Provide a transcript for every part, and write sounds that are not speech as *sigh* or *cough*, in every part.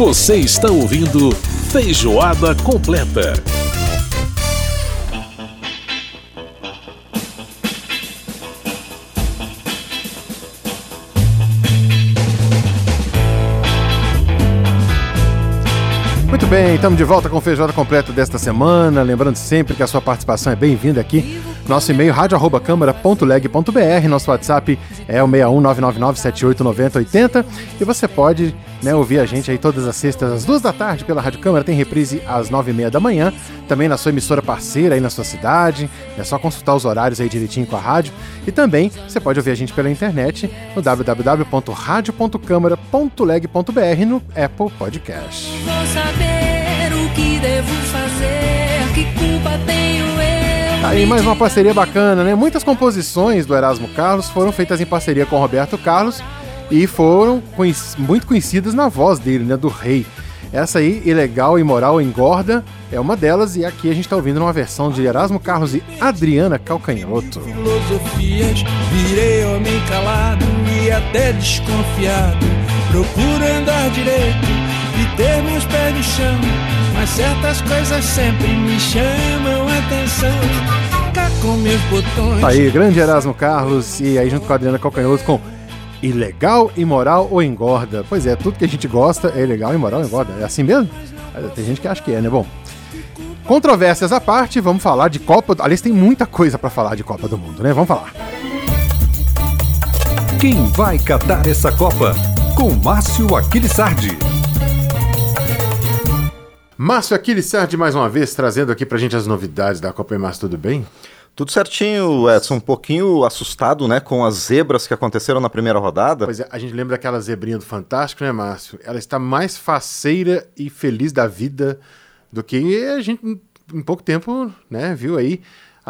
Você está ouvindo Feijoada Completa. Muito bem, estamos de volta com o Feijoada Completa desta semana. Lembrando sempre que a sua participação é bem-vinda aqui. Nosso e-mail rádio.câmara.leg.br. Nosso WhatsApp é o 61999789080. E você pode né, ouvir a gente aí todas as sextas às duas da tarde pela Rádio Câmara. Tem reprise às nove e meia da manhã. Também na sua emissora parceira aí na sua cidade. É só consultar os horários aí direitinho com a rádio. E também você pode ouvir a gente pela internet no www.radio.câmara.leg.br no Apple Podcast. Vou saber o que devo fazer, que culpa tenho eu. Tá Aí mais uma parceria bacana, né? Muitas composições do Erasmo Carlos foram feitas em parceria com o Roberto Carlos e foram conhec- muito conhecidas na voz dele, né? Do rei. Essa aí, Ilegal, Imoral, Engorda, é uma delas e aqui a gente tá ouvindo uma versão de Erasmo Carlos e Adriana Calcanhoto. filosofias, virei homem calado e até desconfiado. Procuro andar direito e ter meus pés no chão, mas certas coisas sempre me chamam a atenção. Cá com meus botões. Tá aí, grande Erasmo Carlos e aí junto com a Adriana Calcanhoto com Ilegal, Imoral ou Engorda. Pois é, tudo que a gente gosta é ilegal, imoral ou engorda. É assim mesmo? Mas Tem gente que acha que é, né? Bom, controvérsias à parte, vamos falar de Copa. Aliás, tem muita coisa pra falar de Copa do Mundo, né? Vamos falar. Quem vai catar essa Copa? Com Márcio Aquilissardi. Márcio Aquilissardi mais uma vez trazendo aqui pra gente as novidades da Copa. E Márcio, tudo bem? Tudo certinho, Edson. Um pouquinho assustado, né, com as zebras que aconteceram na primeira rodada. Pois é, a gente lembra daquela zebrinha do Fantástico, né, Márcio? Ela está mais faceira e feliz da vida do que a gente, em- pouco tempo, né, viu aí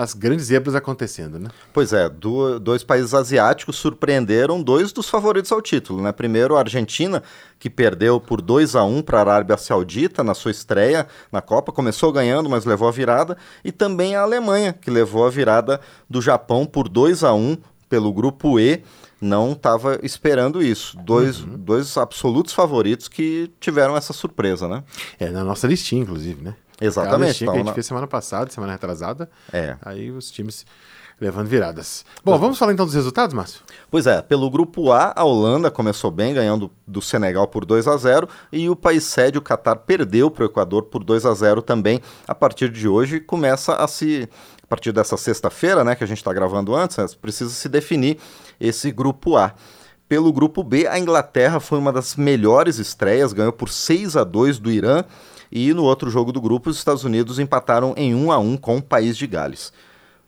as grandes zebras acontecendo, né? Pois é, do- dois países asiáticos surpreenderam dois dos favoritos ao título, né? Primeiro, a Argentina, que perdeu por 2 a 1 para a Arábia Saudita na sua estreia na Copa, começou ganhando, mas levou a virada, e também a Alemanha, que levou a virada do Japão por 2 a 1 pelo grupo E. Não estava esperando isso. Dois, dois absolutos favoritos que tiveram essa surpresa, né? É, na nossa listinha, inclusive, né? Exatamente, Aquela listinha que a gente na- fez semana passada, semana retrasada. É. Aí os times levando viradas. Bom, vamos falar então dos resultados, Márcio? Pois é, pelo grupo A, a Holanda começou bem, ganhando do Senegal por 2 a 0 e o país sede, o Catar, perdeu para o Equador por 2 a 0 também. A partir de hoje, começa a se. A partir dessa sexta-feira, né, que a gente está gravando antes, né, precisa se definir esse grupo A. Pelo grupo B, a Inglaterra foi uma das melhores estreias, ganhou por 6 a 2 do Irã. E no outro jogo do grupo, os Estados Unidos empataram em 1 a 1 com o país de Gales.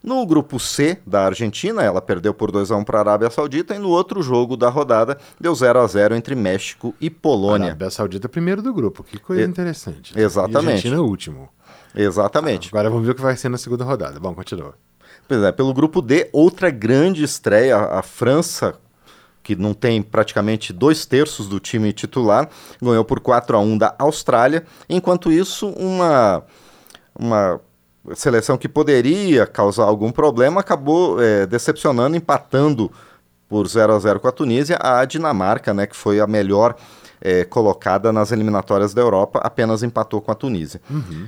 No grupo C da Argentina, ela perdeu por 2 a 1 para a Arábia Saudita e no outro jogo da rodada deu 0 a 0 entre México e Polônia. Arábia Saudita primeiro do grupo. Que coisa E- interessante. Exatamente. E Argentina último. Exatamente. Agora vamos ver o que vai ser na segunda rodada. Bom, continua. Pois é, pelo grupo D, outra grande estreia, a França, que não tem praticamente dois terços do time titular, ganhou por 4 a 1 da Austrália. Enquanto isso, uma, uma seleção que poderia causar algum problema acabou é, decepcionando, empatando por 0 a 0 com a Tunísia, a Dinamarca, né, que foi a melhor é, colocada nas eliminatórias da Europa, apenas empatou com a Tunísia.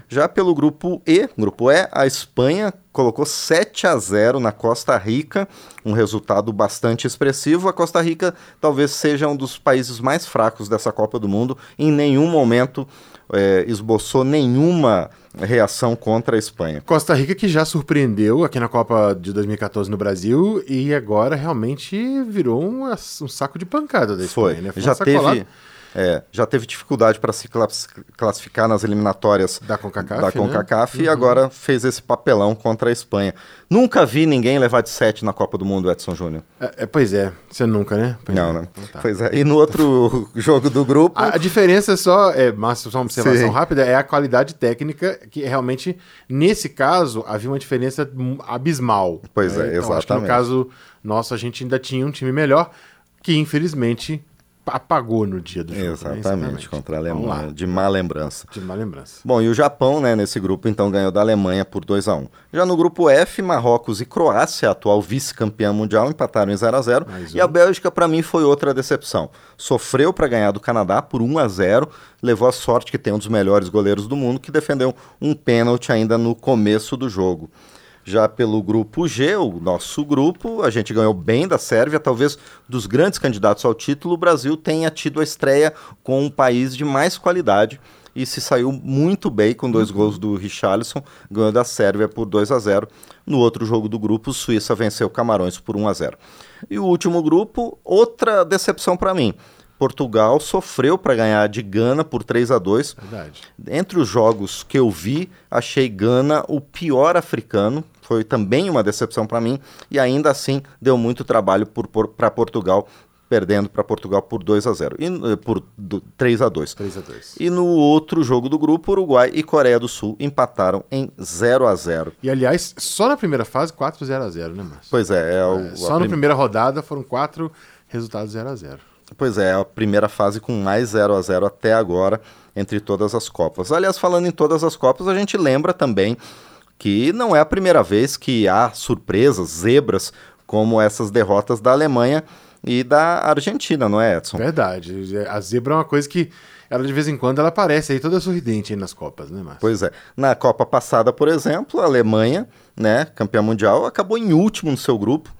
Já pelo grupo E, grupo E, a Espanha colocou 7 a 0 na Costa Rica, um resultado bastante expressivo. A Costa Rica talvez seja um dos países mais fracos dessa Copa do Mundo. Em nenhum momento é, esboçou nenhuma reação contra a Espanha. Costa Rica que já surpreendeu aqui na Copa de 2014 no Brasil e agora realmente virou um, um saco de pancada da Foi, Espanha, né? Foi já teve, é, já teve dificuldade para se classi- classificar nas eliminatórias Da CONCACAF, da né? CONCACAF e agora fez esse papelão contra a Espanha. Nunca vi ninguém levar de 7 na Copa do Mundo, Edson Júnior. É, é, pois é, você nunca, né? Pois Não, é. né? Tá. Pois é. E no outro *laughs* jogo do grupo, A, a diferença só, é, Márcio, só uma observação Sim. rápida, é a qualidade técnica, que realmente, nesse caso, havia uma diferença abismal. Pois né? é, Então, acho que no exatamente. caso nosso, a gente ainda tinha um time melhor, que infelizmente apagou no dia do jogo. né? Exatamente, contra a Alemanha, de má lembrança. De má lembrança. Bom, e o Japão, né, nesse grupo, então ganhou da Alemanha por 2 a 1 Já no grupo F, Marrocos e Croácia, atual vice-campeã mundial, empataram em 0 a 0 Mais E a Bélgica, para mim, foi outra decepção. Sofreu para ganhar do Canadá por 1 a 0 levou a sorte que tem um dos melhores goleiros do mundo, que defendeu um pênalti ainda no começo do jogo. Já pelo grupo G, o nosso grupo, a gente ganhou bem da Sérvia, talvez dos grandes candidatos ao título, o Brasil tenha tido a estreia com um país de mais qualidade e se saiu muito bem com dois gols do Richarlison, ganhou da Sérvia por 2 a 0. No outro jogo do grupo, Suíça venceu Camarões por 1 a 0. E o último grupo, outra decepção para mim. Portugal sofreu para ganhar de Gana por 3 a 2. Verdade. Entre os jogos que eu vi, achei Gana o pior africano. Foi também uma decepção para mim e ainda assim deu muito trabalho para Portugal, perdendo para Portugal por 2 a 0 e eh, por do- 3 a 2. 3 a 2 E no outro jogo do grupo, Uruguai e Coreia do Sul empataram em 0 a 0. E aliás, só na primeira fase, 4 0 a 0 né, Márcio? Pois é, é, o, É, só na prim- primeira rodada foram quatro resultados 0 a 0 Pois é, a primeira fase com mais 0 a 0 até agora entre todas as Copas. Aliás, falando em todas as Copas, a gente lembra também que não é a primeira vez que há surpresas, zebras, como essas derrotas da Alemanha e da Argentina, não é, Edson? Verdade. A zebra é uma coisa que ela de vez em quando ela aparece aí toda sorridente aí nas Copas, né, Márcio? Pois é. Na Copa passada, por exemplo, a Alemanha, né, campeã mundial, acabou em último no seu grupo,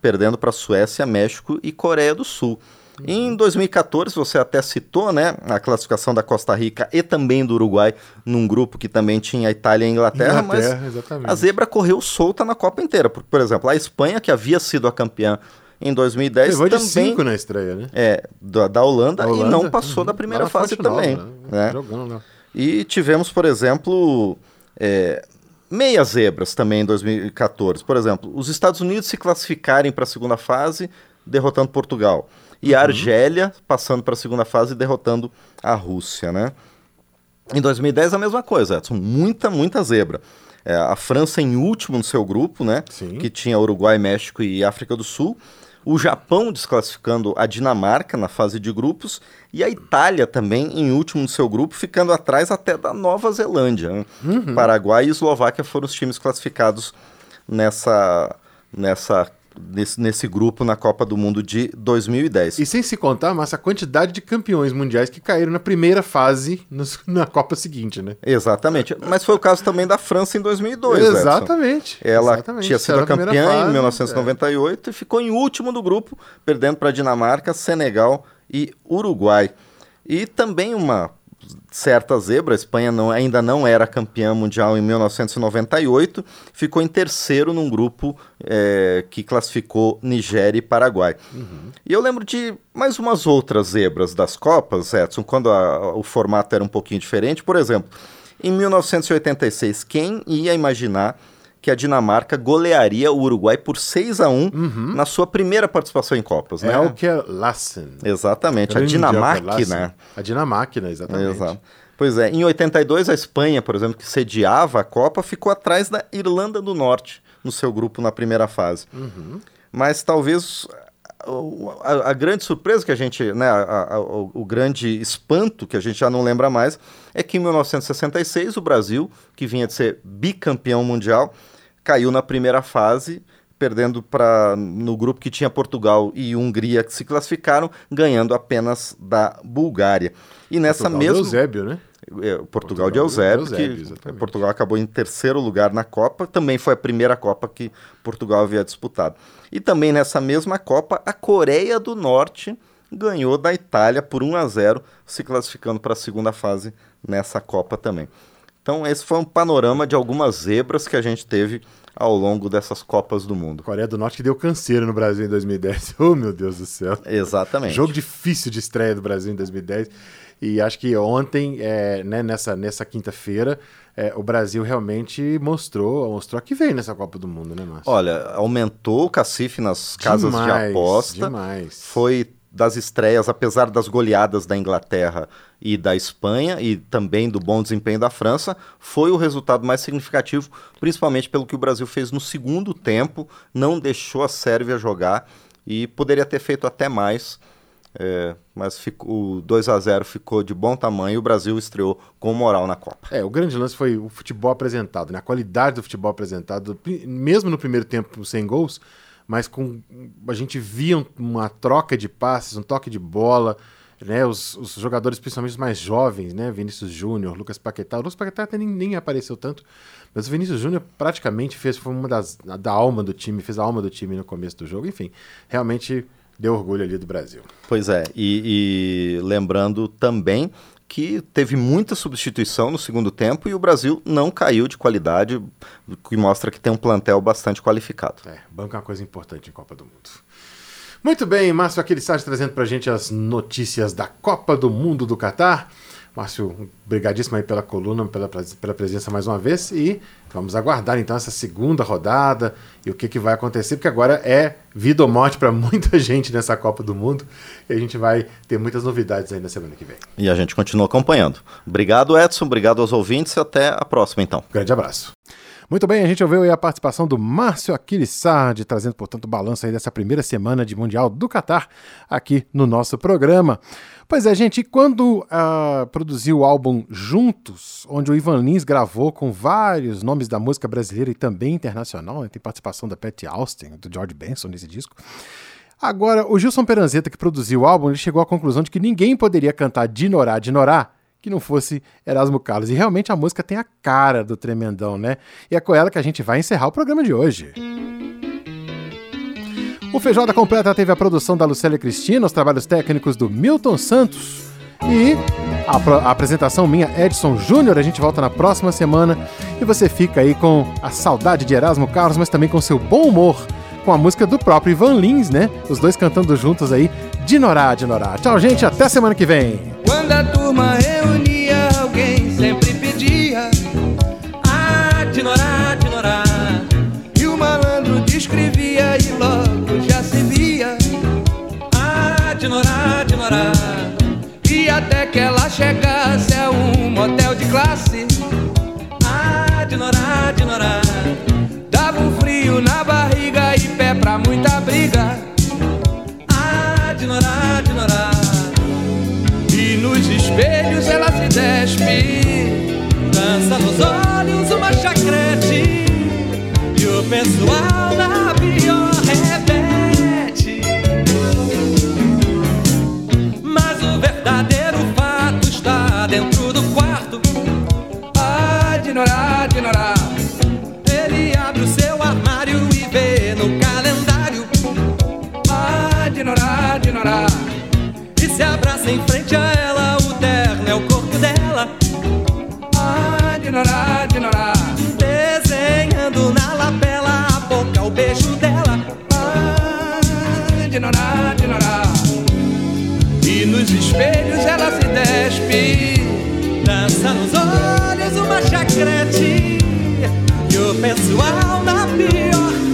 perdendo para Suécia, México e Coreia do Sul. Em 2014, você até citou, né, a classificação da Costa Rica e também do Uruguai num grupo que também tinha Itália e Inglaterra, Inglaterra, mas exatamente. a zebra correu solta na Copa inteira. Por, por exemplo, a Espanha, que havia sido a campeã em 2010, Levou de também 5 na estreia, né? é da, da Holanda, A e Holanda, não passou uhum. da primeira fase Fonte Nova, também. né? né? Jogando lá. E tivemos, por exemplo, é, meias zebras também em 2014. Por exemplo, os Estados Unidos se classificarem para a segunda fase, derrotando Portugal. E Uhum. a Argélia passando para a segunda fase, derrotando a Rússia, né? Em 2010 a mesma coisa, Edson. Muita, muita zebra. É, a França em último no seu grupo, né? Sim. Que tinha Uruguai, México e África do Sul. O Japão desclassificando a Dinamarca na fase de grupos. E a Itália também em último no seu grupo, ficando atrás até da Nova Zelândia. né? Uhum. Paraguai e Eslováquia foram os times classificados nessa, nessa, nesse, nesse grupo na Copa do Mundo de 2010. E sem se contar, mas a quantidade de campeões mundiais que caíram na primeira fase nos- *laughs* na Copa seguinte, né? Exatamente. Mas foi o caso também da França em 2002. Edson. Exatamente. Ela exatamente. tinha sido campeã fase, em 1998 e ficou em último do grupo, perdendo para Dinamarca, Senegal e Uruguai. E também uma certa zebra, a Espanha não- ainda não era campeã mundial em 1998, ficou em terceiro num grupo eh, que classificou Nigéria e Paraguai. E eu lembro de mais umas outras zebras das Copas, Edson, quando a- o formato era um pouquinho diferente. Por exemplo, em 1986, quem ia imaginar que a Dinamarca golearia o Uruguai por 6 a 1 na sua primeira participação em Copas, né? Elker Lassen. Exatamente, a Elker Lassen. Dinamáquina. A Dinamáquina, exatamente. Exato. Pois é, em 82 a Espanha, por exemplo, que sediava a Copa, ficou atrás da Irlanda do Norte no seu grupo na primeira fase. Mas talvez a, a grande surpresa que a gente, né, a- a- o, o grande espanto que a gente já não lembra mais, é que em 1966 o Brasil, que vinha de ser bicampeão mundial, caiu na primeira fase, perdendo para no grupo que tinha Portugal e Hungria que se classificaram, ganhando apenas da Bulgária. E nessa Portugal mesma Eusébio, né? é, Portugal, Portugal de Eusébio, de Eusébio, que. Portugal acabou em terceiro lugar na Copa, também foi a primeira Copa que Portugal havia disputado. E também nessa mesma Copa, a Coreia do Norte ganhou da Itália por 1 a 0, se classificando para a segunda fase nessa Copa também. Então esse foi um panorama de algumas zebras que a gente teve ao longo dessas Copas do Mundo. Coreia do Norte que deu canseiro no Brasil em 2010. *laughs* Oh, meu Deus do céu. Exatamente. Jogo difícil de estreia do Brasil em 2010. E acho que ontem, é, né, nessa, nessa quinta-feira, é, o Brasil realmente mostrou, mostrou que veio nessa Copa do Mundo, né, Márcio? Olha, aumentou o cacife nas casas de Demais, aposta. demais. Foi das estreias, apesar das goleadas da Inglaterra e da Espanha e também do bom desempenho da França, foi o resultado mais significativo, principalmente pelo que o Brasil fez no segundo tempo, não deixou a Sérvia jogar e poderia ter feito até mais é, mas ficou, o 2 a 0 ficou de bom tamanho e o Brasil estreou com moral na Copa. É, o grande lance foi o futebol apresentado, né? A qualidade do futebol apresentado, mesmo no primeiro tempo sem gols, mas com a gente via uma troca de passes, um toque de bola, né? Os, os jogadores, principalmente os mais jovens, né? Vinícius Júnior, Lucas Paquetá. O Lucas Paquetá até nem, nem apareceu tanto, mas o Vinícius Júnior praticamente fez, foi uma das da alma do time, fez a alma do time no começo do jogo. Enfim, realmente deu orgulho ali do Brasil. Pois é, e, e lembrando também que teve muita substituição no segundo tempo e o Brasil não caiu de qualidade, o que mostra que tem um plantel bastante qualificado. É, banco é uma coisa importante em Copa do Mundo. Muito bem, Márcio Aquilissage trazendo pra gente as notícias da Copa do Mundo do Catar. Márcio, obrigadíssimo aí pela coluna, pela, pela presença mais uma vez e vamos aguardar então essa segunda rodada e o que, que vai acontecer, porque agora é vida ou morte para *laughs* muita gente nessa Copa do Mundo e a gente vai ter muitas novidades aí na semana que vem. E a gente continua acompanhando. Obrigado, Edson, obrigado aos ouvintes e até a próxima então. Grande abraço. Muito bem, a gente ouviu aí a participação do Márcio Aquilissardi, trazendo, portanto, o balanço aí dessa primeira semana de Mundial do Catar aqui no nosso programa. Pois é, gente, quando uh, produziu o álbum Juntos, onde o Ivan Lins gravou com vários nomes da música brasileira e também internacional, né, tem participação da Patty Austin, do George Benson nesse disco. Agora, o Gilson Peranzetta, que produziu o álbum, ele chegou à conclusão de que ninguém poderia cantar Dinorá, Dinorá que não fosse Erasmo Carlos. E realmente a música tem a cara do Tremendão, né? E é com ela que a gente vai encerrar o programa de hoje. O Feijoada Completa teve a produção da Lucélia Cristina, os trabalhos técnicos do Milton Santos e a, a, apresentação minha, Edson Júnior. A gente volta na próxima semana e você fica aí com a saudade de Erasmo Carlos, mas também com seu bom humor, com a música do próprio Ivan Lins, né? Os dois cantando juntos aí, Dinorá, Dinorá. Tchau, gente, até semana que vem. Quando a turma reunia, alguém sempre pessoal na pior repete Mas o verdadeiro fato está dentro do quarto. Ah, Dinorá, Dinorá Ele abre o seu armário e vê no calendário. Ah, Dinorá, Dinorá e se abraça em frente a espelhos ela se despe, dança nos olhos uma chacrete, e o pessoal na pior